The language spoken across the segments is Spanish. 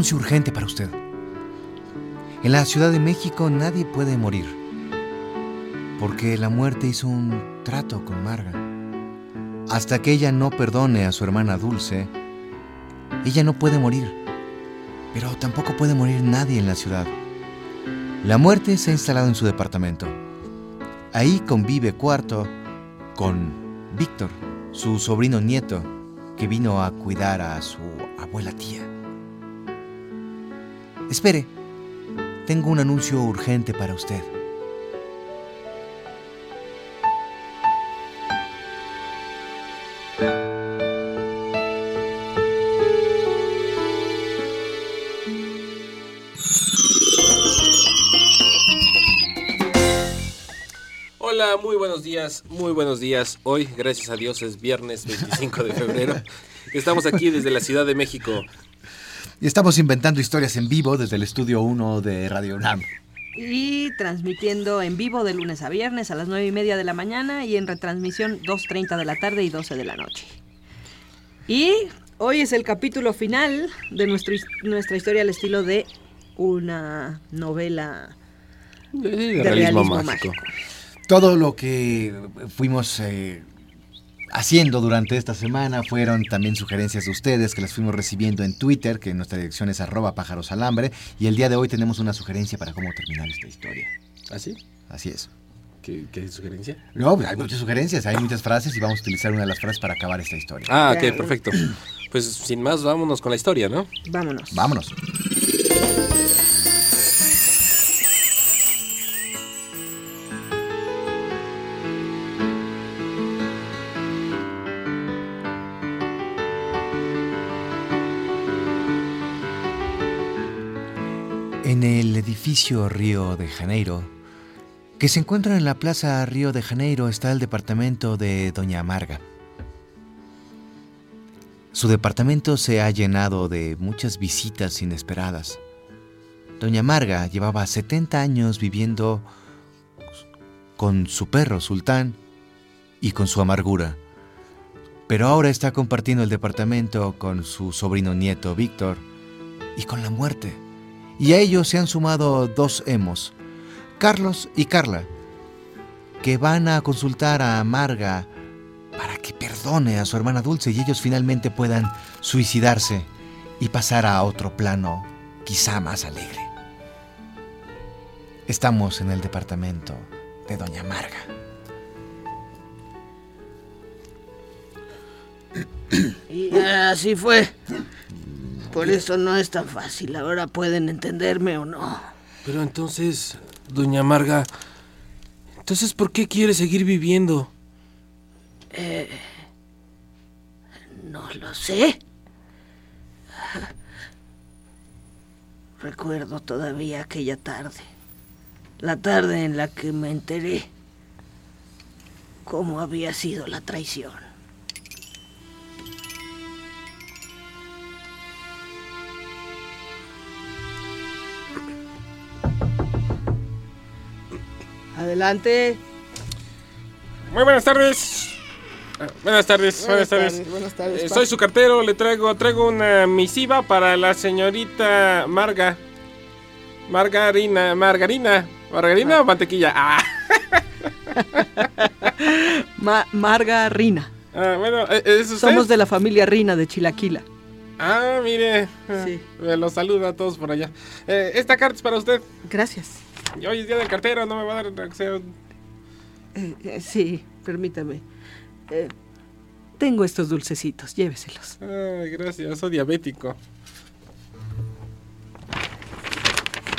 Anuncio urgente para usted. En la Ciudad de México nadie puede morir, porque la muerte hizo un trato con Marga. Hasta que ella no perdone a su hermana Dulce, ella no puede morir, pero tampoco puede morir nadie en la ciudad. La muerte se ha instalado en su departamento. Ahí convive cuarto con Víctor, su sobrino nieto, que vino a cuidar a su abuela tía. Espere, tengo un anuncio urgente para usted. Hola, muy buenos días, muy buenos días. Hoy, gracias a Dios, es viernes 25 de febrero. Estamos aquí desde la Ciudad de México. Y estamos inventando historias en vivo desde el estudio 1 de Radio UNAM. Y transmitiendo en vivo de lunes a viernes a las 9 y media de la mañana y en retransmisión 2.30 de la tarde y 12 de la noche. Y hoy es el capítulo final de nuestro, nuestra historia al estilo de una novela De, realismo mágico. Todo lo que fuimos eh, haciendo durante esta semana fueron también sugerencias de ustedes que las fuimos recibiendo en Twitter, que nuestra dirección es arroba pájaros alambre, y el día de hoy tenemos una sugerencia para cómo terminar esta historia. ¿Así? Así es. ¿Qué, qué sugerencia? No, hay muchas sugerencias, hay muchas frases y vamos a utilizar una de las frases para acabar esta historia. Ah, ok, perfecto. Pues sin más, vámonos con la historia, ¿no? Vámonos. Vámonos. Edificio Río de Janeiro, que se encuentra en la plaza Río de Janeiro, está el departamento de Doña Amarga. Su departamento se ha llenado de muchas visitas inesperadas. Doña Marga llevaba 70 años viviendo con su perro Sultán y con su amargura. Pero ahora está compartiendo el departamento con su sobrino nieto Víctor y con la muerte. Y a ellos se han sumado dos emos, Carlos y Carla, que van a consultar a Marga para que perdone a su hermana Dulce y ellos finalmente puedan suicidarse y pasar a otro plano, quizá más alegre. Estamos en el departamento de Doña Marga. Y así fue. Por eso no es tan fácil. Ahora pueden entenderme o no. Pero entonces, doña Marga, entonces, ¿por qué quiere seguir viviendo? No lo sé. Recuerdo todavía aquella tarde. La tarde en la que me enteré cómo había sido la traición. Adelante. Muy buenas tardes. Ah, Buenas tardes, buenas, tardes. buenas tardes, Eh, soy su cartero, le traigo, traigo una misiva para la señorita Marga. Margarina, margarina. ¿Margarina o mantequilla? Ah, Ma- Marga Rina. ah, bueno, ¿eh, ¿es usted? Somos de la familia Rina de Chilaquila. Ah, mire. Sí. Me los saludo a todos por allá. Eh, esta carta es para usted. Gracias. Y Hoy es día del cartero, no me va a dar reacción. Eh, eh, sí, permítame. Eh, tengo estos dulcecitos, lléveselos. Ay, gracias, soy diabético.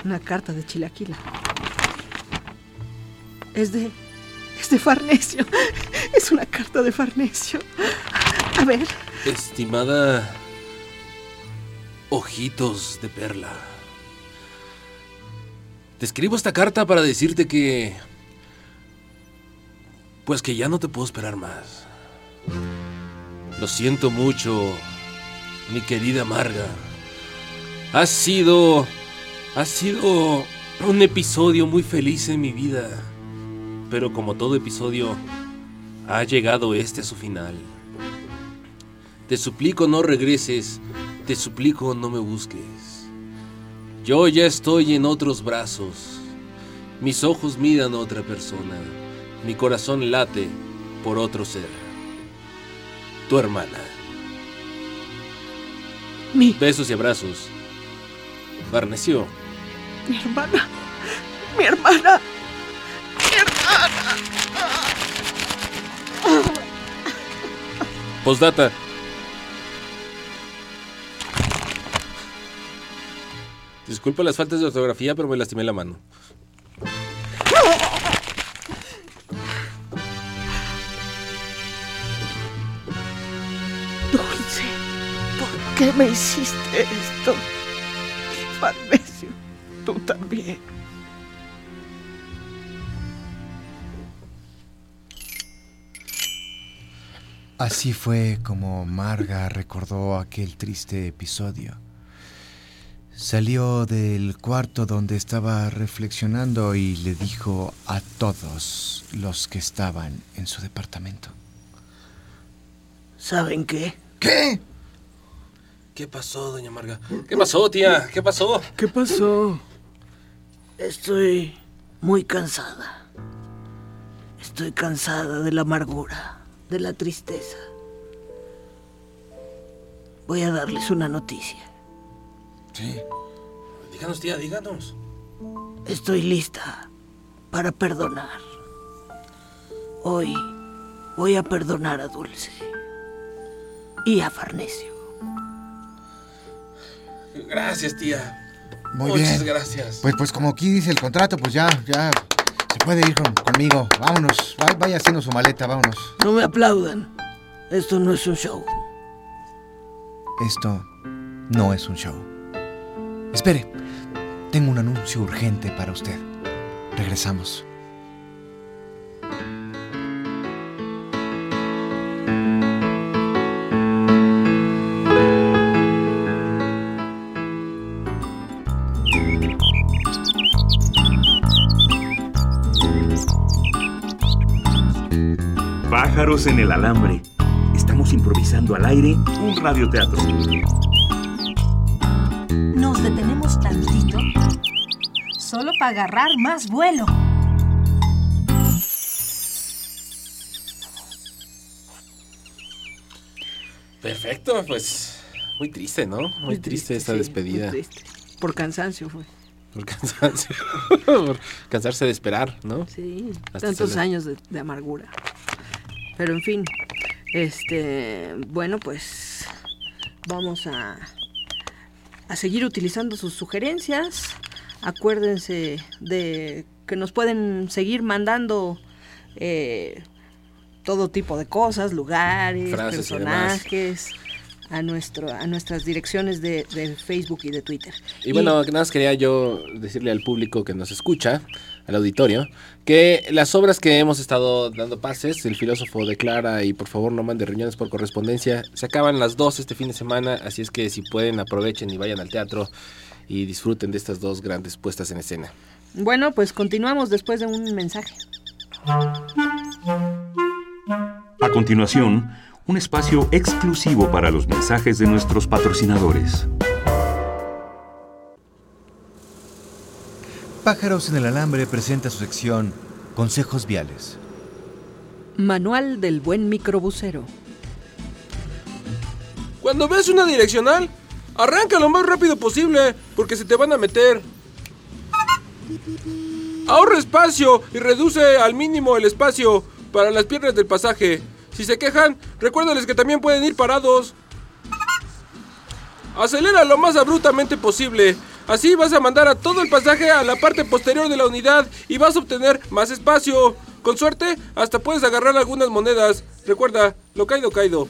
Una carta de Chilaquila. Es de. Es de Farnesio. Es una carta de Farnesio. A ver, Estimada Ojitos de Perla, te escribo esta carta para decirte que... Pues que ya no te puedo esperar más. Lo siento mucho, mi querida Marga. Ha sido... Ha sido un episodio muy feliz en mi vida. Pero como todo episodio, ha llegado este a su final. Te suplico no regreses, te suplico no me busques. Yo ya estoy en otros brazos. Mis ojos miran a otra persona. Mi corazón late por otro ser. Tu hermana. Mi, Besos y abrazos. Barneció. mi hermana. Mi hermana. Postdata. Disculpa las faltas de ortografía, pero me lastimé la mano. Dulce, ¿por qué me hiciste esto? Farnesio, tú también. Así fue como Marga recordó aquel triste episodio. Salió del cuarto donde estaba reflexionando y le dijo a todos los que estaban en su departamento. ¿Saben qué? ¿Qué? ¿Qué pasó, doña Marga? ¿Qué pasó, tía? ¿Qué pasó? ¿Qué pasó? Estoy muy cansada. Estoy cansada de la amargura, de la tristeza. Voy a darles una noticia. Sí. Díganos, tía, díganos. Estoy lista para perdonar. Hoy voy a perdonar a Dulce y a Farnesio. Gracias, tía. Muy Muchas bien. gracias. Pues, pues como aquí dice el contrato, pues ya, ya se puede ir con- conmigo. Vámonos, va- vaya haciendo su maleta, vámonos. No me aplaudan. Esto no es un show. Esto no es un show. Espere, tengo un anuncio urgente para usted. Regresamos. Pájaros en el alambre. Estamos improvisando al aire un radioteatro. Nos detenemos tantito solo para agarrar más vuelo. Perfecto, pues. Muy triste, ¿no? Muy, triste, esta sí, despedida. muy triste. Por cansancio fue. Por cansancio. Por cansarse de esperar, ¿no? Sí, Hasta tantos años de, de amargura. Pero en fin, este, bueno, pues vamos a, a seguir utilizando sus sugerencias. Acuérdense de que nos pueden seguir mandando eh, todo tipo de cosas, lugares, Frases y demás. A, nuestro, a nuestras direcciones de, de Facebook y de Twitter. Y bueno, nada más quería yo decirle al público que nos escucha, al auditorio, que las obras que hemos estado dando pases, El filósofo declara y por favor no mande riñones por correspondencia, se acaban las dos este fin de semana, así es que si pueden aprovechen y vayan al teatro y disfruten de estas dos grandes puestas en escena. Bueno, pues continuamos después de un mensaje. A continuación, un espacio exclusivo para los mensajes de nuestros patrocinadores. Pájaros en el Alambre presenta su sección Consejos Viales. Manual del buen microbusero. Cuando ves una direccional, arranca lo más rápido posible, porque se te van a meter. Ahorra espacio y reduce al mínimo el espacio para las piernas del pasaje. Si se quejan, recuérdales que también pueden ir parados. Acelera lo más abruptamente posible. Así vas a mandar a todo el pasaje a la parte posterior de la unidad y vas a obtener más espacio. Con suerte, hasta puedes agarrar algunas monedas. Recuerda, lo caído, caído.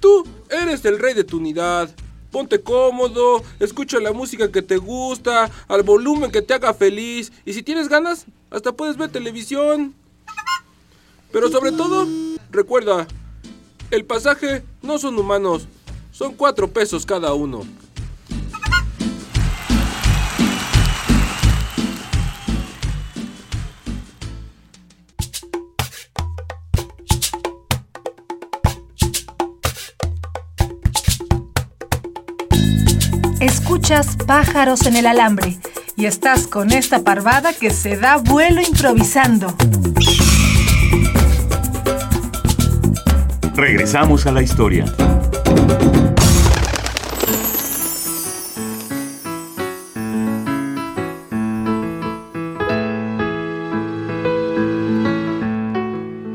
Tú eres el rey de tu unidad. Ponte cómodo, escucha la música que te gusta, al volumen que te haga feliz. Y si tienes ganas, hasta puedes ver televisión. Pero sobre todo, recuerda, el pasaje no son humanos, son cuatro pesos cada uno. Escuchas pájaros en el alambre y estás con esta parvada que se da vuelo improvisando. Regresamos a la historia.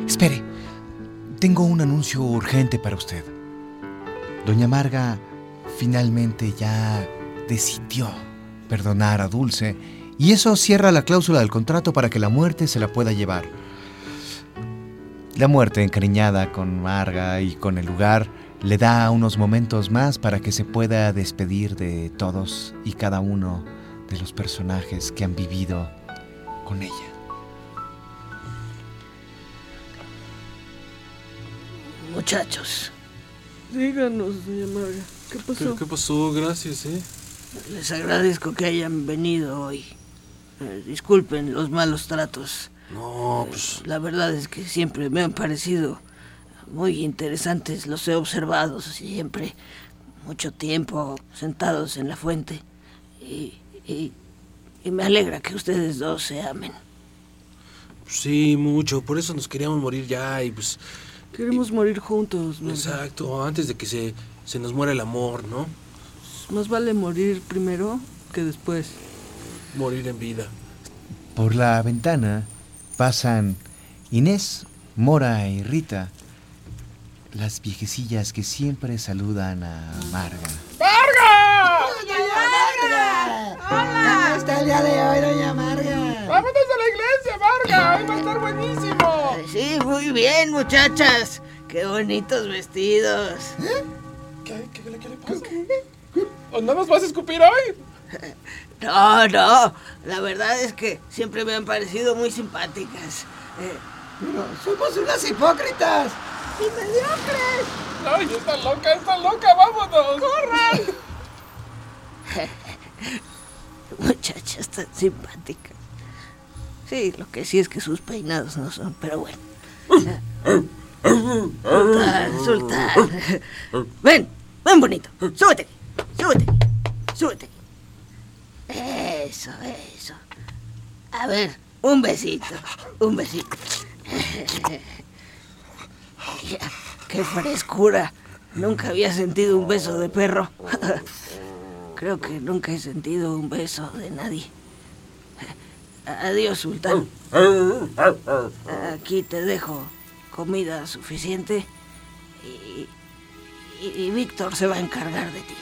Espere, tengo un anuncio urgente para usted. Doña Marga finalmente ya decidió perdonar a Dulce y eso cierra la cláusula del contrato para que la muerte se la pueda llevar. La muerte, encariñada con Marga y con el lugar, le da unos momentos más para que se pueda despedir de todos y cada uno de los personajes que han vivido con ella. Muchachos. Díganos, doña Marga, ¿qué pasó? ¿Qué, qué pasó? Gracias, ¿eh? Les agradezco que hayan venido hoy. Eh, disculpen los malos tratos. No, pues... La verdad es que siempre me han parecido muy interesantes. Los he observado siempre. Mucho tiempo sentados en la fuente. Y, y, y me alegra que ustedes dos se amen. Sí, mucho. Por eso nos queríamos morir ya y pues... Queremos morir juntos, Marga. Exacto, antes de que se, se nos muera el amor, ¿no? Más vale morir primero que después. Morir en vida. Por la ventana pasan Inés, Mora y Rita, las viejecillas que siempre saludan a Marga. ¿Cómo está el día de hoy, doña Marga? ¡Vámonos a la iglesia, Marga! ¡Hoy va a estar buenísimo! Sí, muy bien, muchachas. Qué bonitos vestidos. ¿Qué, qué, le- qué le pasa? ¿O no nos vas a escupir hoy? No, no. La verdad es que siempre me han parecido muy simpáticas. Eh, Pero somos unas hipócritas. Y mediocres. ¡Ay, está loca, está loca! ¡Vámonos! ¡Corran! muchachas tan simpáticas. Sí, lo que sí es que sus peinados no son, pero bueno. Sultán, Sultán. Ven, ven bonito. Súbete, súbete, súbete. Eso, eso. A ver, un besito, un besito. Qué frescura. Nunca había sentido un beso de perro. Creo que nunca he sentido un beso de nadie. Adiós, Sultán. Aquí te dejo comida suficiente y- y Víctor se va a encargar de ti.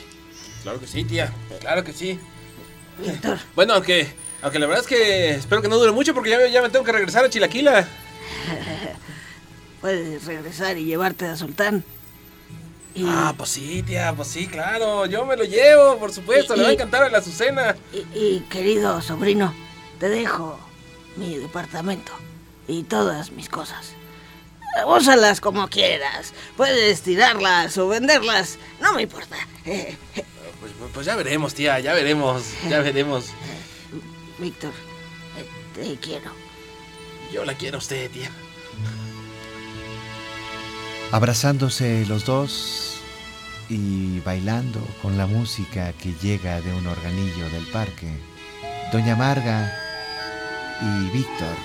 Claro que sí, tía. Claro que sí. Víctor, Bueno, aunque, aunque la verdad es que espero que no dure mucho porque ya, me- ya me tengo que regresar a Chilaquila. puedes regresar y llevarte a Sultán. Y, Ah, pues sí, tía, pues sí, claro. Yo me lo llevo, por supuesto. Le va a encantar a la Azucena. y- y, querido sobrino, te dejo mi departamento y todas mis cosas. Úsalas como quieras. Puedes tirarlas o venderlas. No me importa. Pues, pues- ya veremos, tía, ya veremos. Ya veremos. Víctor, te quiero. Yo la quiero a usted, tía. Abrazándose los dos y bailando con la música que llega de un organillo del parque, Doña Marga y Víctor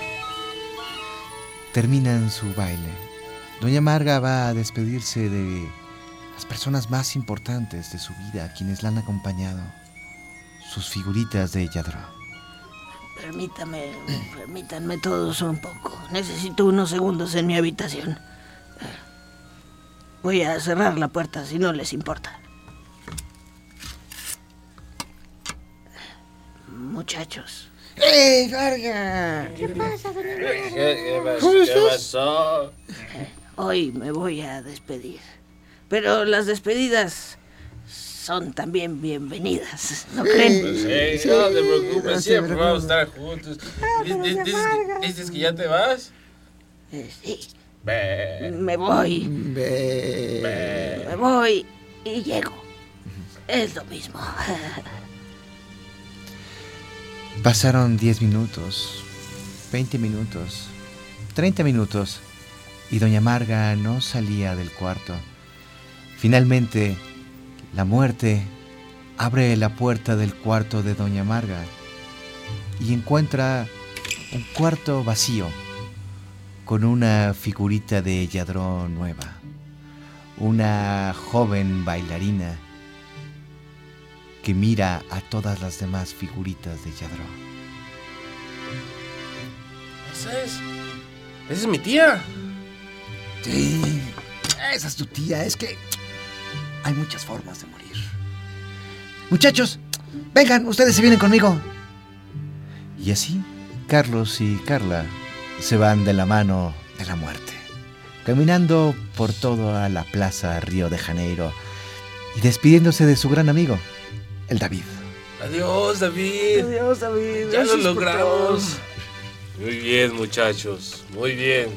terminan su baile. Doña Marga va a despedirse de las personas más importantes de su vida, quienes la han acompañado, sus figuritas de Yadro. Permítame, permítanme todos un poco. Necesito unos segundos en mi habitación. Voy a cerrar la puerta si no les importa. Muchachos, ¡Eh, Marga! hoy me voy a despedir. Pero las despedidas son también bienvenidas, ¿no creen? Sí, no te preocupes, siempre vamos a estar juntos. Dices, dices que- dices que ya te vas? Eh, sí, Ve. me voy, Ve. me voy y llego. Es lo mismo. Pasaron 10 minutos, 20 minutos, 30 minutos y doña Marga no salía del cuarto. Finalmente, la muerte abre la puerta del cuarto de doña Marga y encuentra un cuarto vacío con una figurita de Yadró nueva, una joven bailarina que mira a todas las demás figuritas de Yadró. Esa es. Esa es mi tía. Sí, esa es tu tía. Es que hay muchas formas de morir. Muchachos, vengan, ustedes se vienen conmigo. Y así, Carlos y Carla se van de la mano de la muerte, caminando por toda la plaza Río de Janeiro y despidiéndose de su gran amigo, el David. Adiós, David. Adiós, David. Ya lo logramos. Muy bien, muchachos. Muy bien.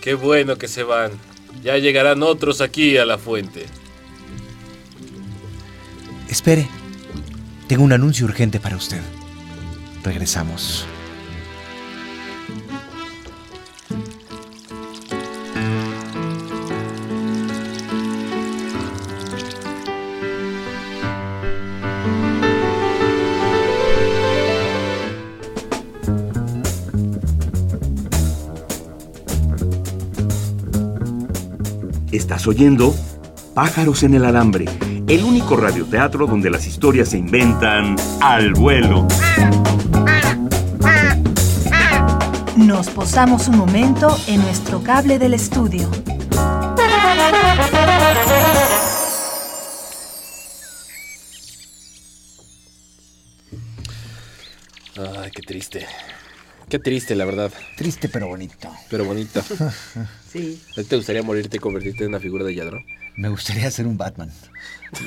Qué bueno que se van. Ya llegarán otros aquí a la fuente. Espere, tengo un anuncio urgente para usted. Regresamos. Estás oyendo Pájaros en el Alambre, el único radioteatro donde las historias se inventan al vuelo. Nos posamos un momento en nuestro cable del estudio. Ay, qué triste. Qué triste, la verdad. Triste pero bonito. Pero bonito. Sí. ¿A ti te gustaría morirte y convertirte en una figura de Yadro? Me gustaría ser un Batman.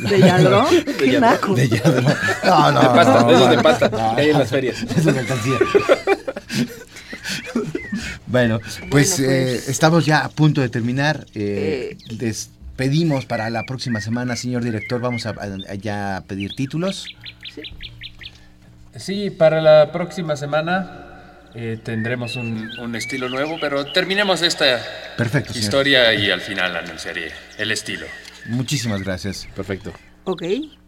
¿De Yadro? Qué Yadro. naco. De Yadro. No, no, De pasta, no, de esos de pasta, no, hay en las ferias. Es una alcancía. Bueno, pues, Bueno, eh, pues. estamos ya a punto de terminar. Eh, Les pedimos para la próxima semana, señor director, vamos a, a- ya pedir títulos. Sí, para la próxima semana eh, tendremos un, un estilo nuevo, pero terminemos esta Perfecto, señor. historia y al final anunciaré el estilo. Muchísimas gracias. Perfecto. Ok,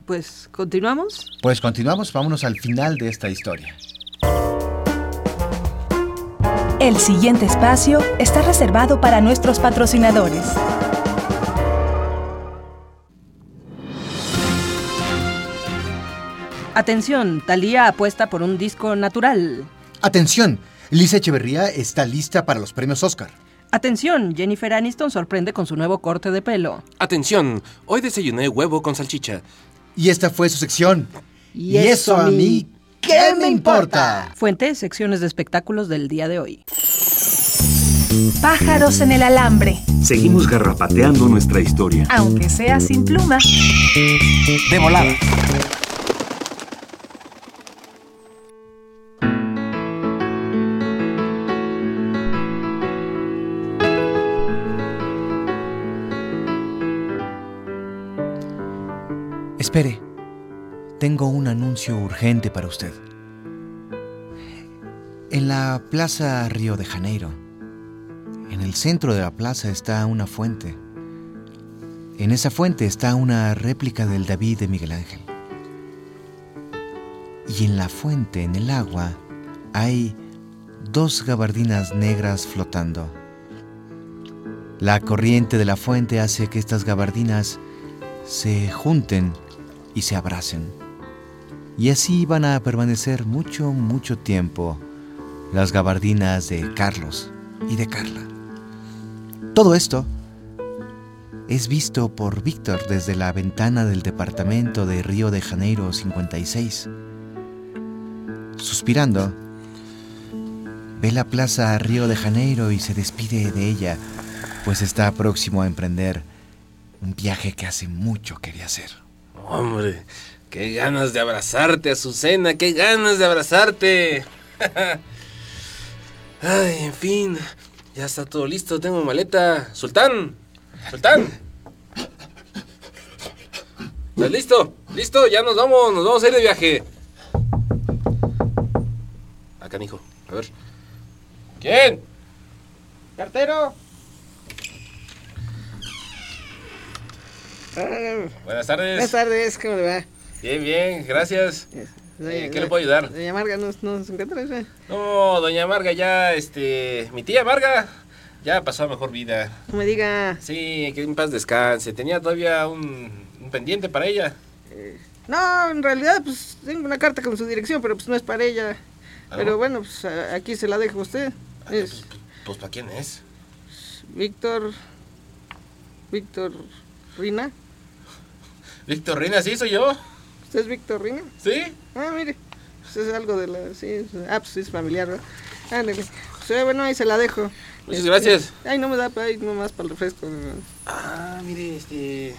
pues continuamos. Pues continuamos, vámonos al final de esta historia. El siguiente espacio está reservado para nuestros patrocinadores. Atención, Talía apuesta por un disco natural. Atención, Lisa Echeverría está lista para los premios Oscar. Atención, Jennifer Aniston sorprende con su nuevo corte de pelo. Atención, hoy desayuné huevo con salchicha. Y esta fue su sección. Y eso a mí, ¿qué me importa? Fuente, secciones de espectáculos del día de hoy. Pájaros en el alambre, Seguimos garrapateando nuestra historia. aunque sea sin pluma. De volada. Espere, tengo un anuncio urgente para usted. En la Plaza Río de Janeiro, en el centro de la plaza está una fuente. En esa fuente está una réplica del David de Miguel Ángel. Y en la fuente, en el agua, hay dos gabardinas negras flotando. La corriente de la fuente hace que estas gabardinas se junten y se abracen. Y así van a permanecer mucho, mucho tiempo las gabardinas de Carlos y de Carla. Todo esto es visto por Víctor desde la ventana del departamento de Río de Janeiro 56. Suspirando, ve la plaza Río de Janeiro y se despide de ella, pues está próximo a emprender Un viaje que hace mucho quería hacer. Hombre, qué ganas de abrazarte, Azucena, qué ganas de abrazarte. Ay, en fin, ya está todo listo, tengo maleta. Sultán, Sultán. ¿Estás listo? Listo, ya nos vamos, nos vamos a ir de viaje. Acá, hijo, a ver. ¿Quién? Cartero. Buenas tardes. Buenas tardes, ¿cómo le va? Bien, bien, gracias. Eh, ¿Qué le puedo ayudar? Doña Marga nos, nos encuentra. ¿eh? No, doña Marga ya, este, mi tía Marga ya pasó a mejor vida. No me diga. Sí, que en paz descanse. Tenía todavía un, un pendiente para ella. No, en realidad, pues tengo una carta con su dirección, pero pues no es para ella. ¿Ah, Pero no? bueno, pues a- aquí se la dejo a usted. Es Pues, ¿para quién es? Víctor. Víctor Rina. Víctor Reina, sí, soy yo. ¿Usted es Víctor Rina? ¿Sí? Ah, mire. Pues es algo de la. Sí, ah, pues es familiar, ¿verdad? Ándale. Pues, bueno, ahí se la dejo. Muchas gracias. Ay, no me da, ay, nomás para el refresco. Ah, mire, este.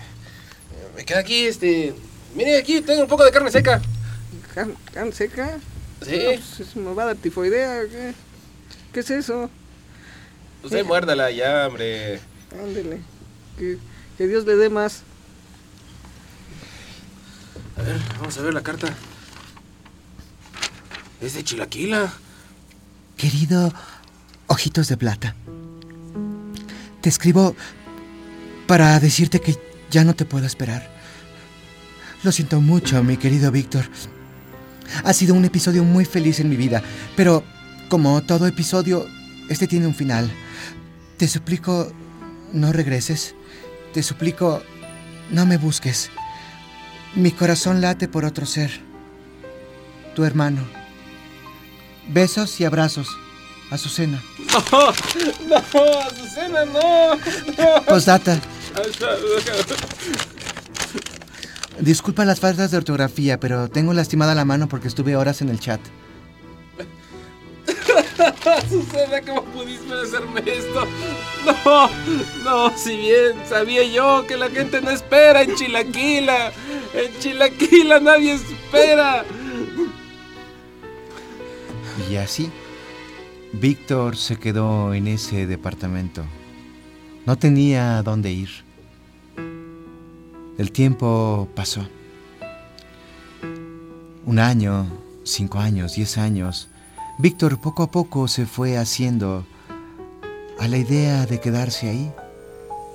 Me queda aquí, este. Mire, aquí tengo un poco de carne seca. ¿Carne, carne seca? Sí. No, pues, eso me va a dar tifoidea. ¿Qué, ¿Qué es eso? Usted muérdala ya, hombre. Ándele. Que, que Dios le dé más. A ver, vamos a ver la carta. Es de Chilaquila. Querido Ojitos de Plata, te escribo para decirte que ya no te puedo esperar. Lo siento mucho, mi querido Víctor. Ha sido un episodio muy feliz en mi vida, pero como todo episodio, este tiene un final. Te suplico, no regreses. Te suplico, no me busques. Mi corazón late por otro ser. Tu hermano. Besos y abrazos. Azucena. No, no, Azucena, no. no. Postdata. Disculpa las faltas de ortografía, pero tengo lastimada la mano porque estuve horas en el chat. Azucena, ¿cómo pudiste hacerme esto? No, no, si bien sabía yo que la gente no espera en Chilaquila. En Chilaquila nadie espera. Y así, Víctor se quedó en ese departamento. No tenía dónde ir. El tiempo pasó. Un año, cinco años, diez años. Víctor poco a poco se fue haciendo a la idea de quedarse ahí.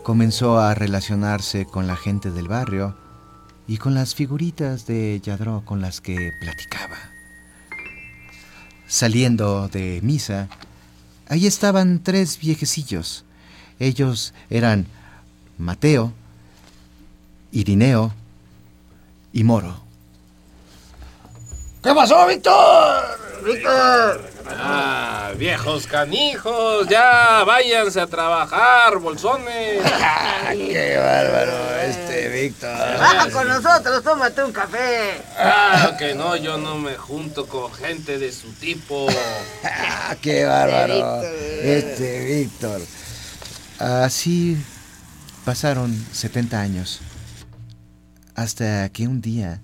Comenzó a relacionarse con la gente del barrio y con las figuritas de Yadró con las que platicaba. Saliendo de misa, ahí estaban tres viejecillos. Ellos eran Mateo, Irineo y Moro. ¿Qué pasó, Víctor? Víctor. Ah, viejos canijos, ya váyanse a trabajar, bolsones. ¡Qué bárbaro este Víctor! Baja con nosotros, tómate un café. Ah, que no, yo no me junto con gente de su tipo. ¡Ah, qué bárbaro! Este Víctor. Así pasaron 70 años. Hasta que un día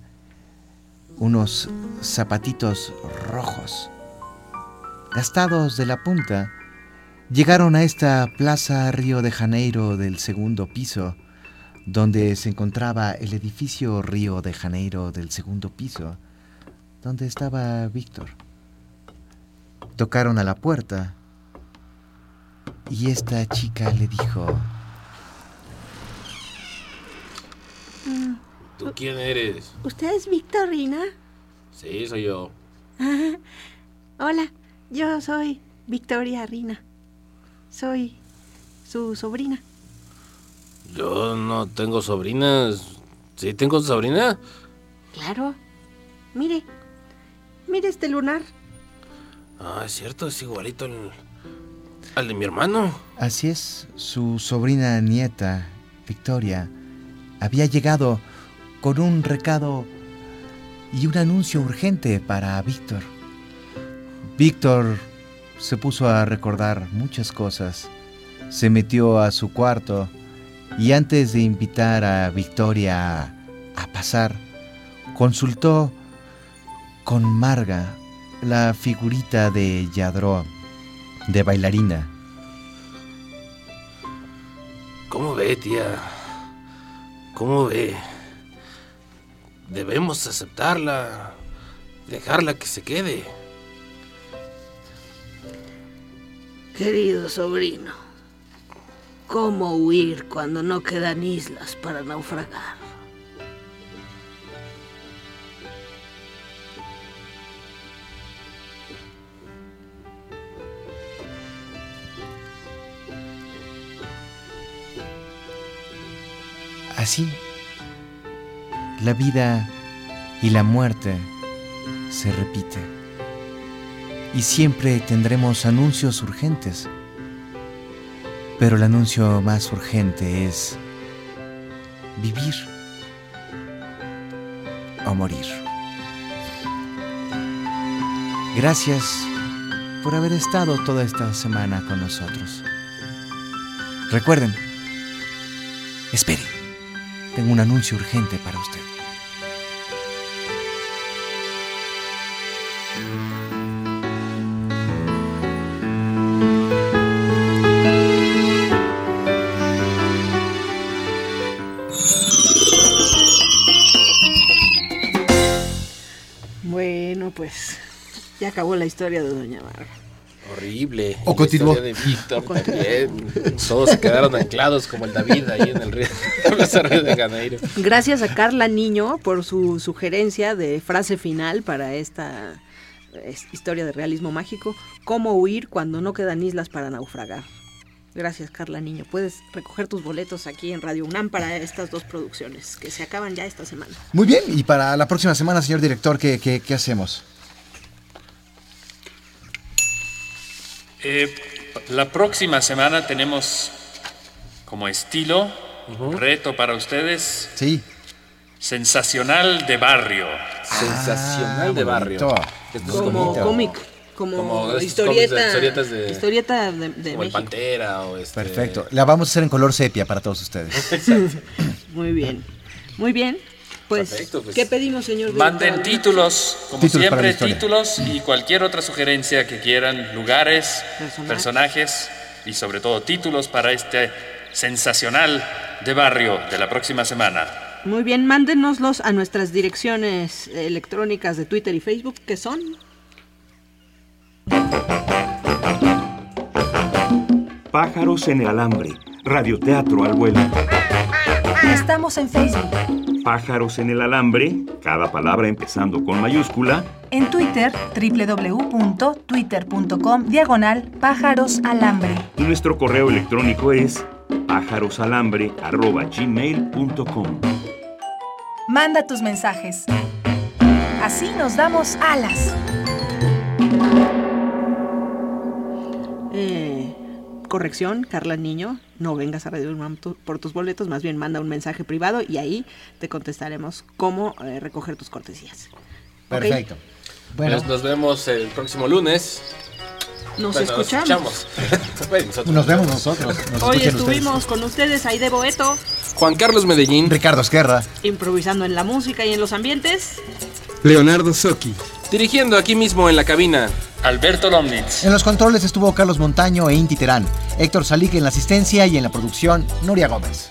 unos zapatitos rojos, gastados de la punta, llegaron a esta plaza Río de Janeiro del segundo piso, donde se encontraba el edificio Río de Janeiro del segundo piso, donde estaba Víctor. Tocaron a la puerta y esta chica le dijo, ¿Tú quién eres? ¿Usted es Victorina? Sí, soy yo. Ah, hola, yo soy Victoria Rina. Soy su sobrina. Yo no tengo sobrinas. ¿Sí tengo sobrina? Claro. Mire, mire este lunar. Ah, es cierto, es igualito al, al de mi hermano. Así es, su sobrina nieta, Victoria, había llegado con un recado y un anuncio urgente para Víctor. Víctor se puso a recordar muchas cosas, se metió a su cuarto y antes de invitar a Victoria a, pasar, consultó con Marga la figurita de Yadro, de bailarina. ¿Cómo ve, tía? ¿Cómo ve? Debemos aceptarla, dejarla que se quede. Querido sobrino, ¿cómo huir cuando no quedan islas para naufragar? Así, la vida y la muerte se repite. Y siempre tendremos anuncios urgentes. Pero el anuncio más urgente es vivir o morir. Gracias por haber estado toda esta semana con nosotros. Recuerden, esperen, tengo un anuncio urgente para usted. Bueno, pues ya acabó la historia de Doña Marga. Horrible. O continuó. historia de Víctor también. Todos se quedaron anclados como el David ahí en el río, en la Río de Janeiro. Gracias a Carla Niño por su sugerencia de frase final para esta es- historia de realismo mágico. ¿Cómo huir cuando no quedan islas para naufragar? Gracias, Carla Niño. Puedes recoger tus boletos aquí en Radio UNAM para estas dos producciones que se acaban ya esta semana. Muy bien, y para la próxima semana, señor director, ¿qué, qué, qué hacemos? Eh, la próxima semana tenemos como estilo, reto para ustedes, Sí. sensacional de barrio. Sensacional de barrio. Esto es Como cómic, como, Como historieta, de- historietas de- historieta de, de como el México. Pantera o este. Perfecto. La vamos a hacer en color sepia para todos ustedes. Muy bien, muy bien. Pues, Perfecto, pues. ¿qué pedimos, señor? Manden director? títulos, como Títulos siempre, títulos y cualquier otra sugerencia que quieran, lugares, Personajes. personajes y sobre todo títulos para este sensacional de barrio de la próxima semana. Muy bien, mándenoslos a nuestras direcciones electrónicas de Twitter y Facebook, que son Pájaros en el alambre. Radioteatro al vuelo. Estamos en Facebook, Pájaros en el alambre, cada palabra empezando con mayúscula, en Twitter, www.twitter.com, diagonal pájaros alambre. y nuestro correo electrónico es pájarosalambre.gmail.com. Manda tus mensajes. Así nos damos alas. eh, corrección, Carla Niño, no vengas a Radio UNAM tu- por tus boletos, más bien manda un mensaje privado y ahí te contestaremos cómo eh, recoger tus cortesías. Perfecto. Bueno, Nos, nos vemos el próximo lunes. Nos Bueno, escuchamos. Bueno, nosotros. nos vemos nosotros. Nos Hoy estuvimos con ustedes, Aide Boeto, Juan Carlos Medellín. Ricardo Esquerra. improvisando en la música y en los ambientes. Leonardo Socchi. Dirigiendo aquí mismo en la cabina. Alberto Lomnitz. En los controles estuvo Carlos Montaño e Inti Terán. Héctor Salique en la asistencia y en la producción, Nuria Gómez.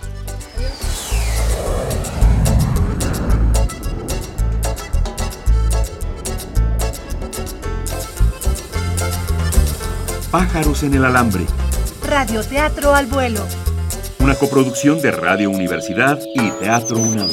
Pájaros en el alambre. Radioteatro al vuelo. Una coproducción de Radio Universidad y Teatro UNAM.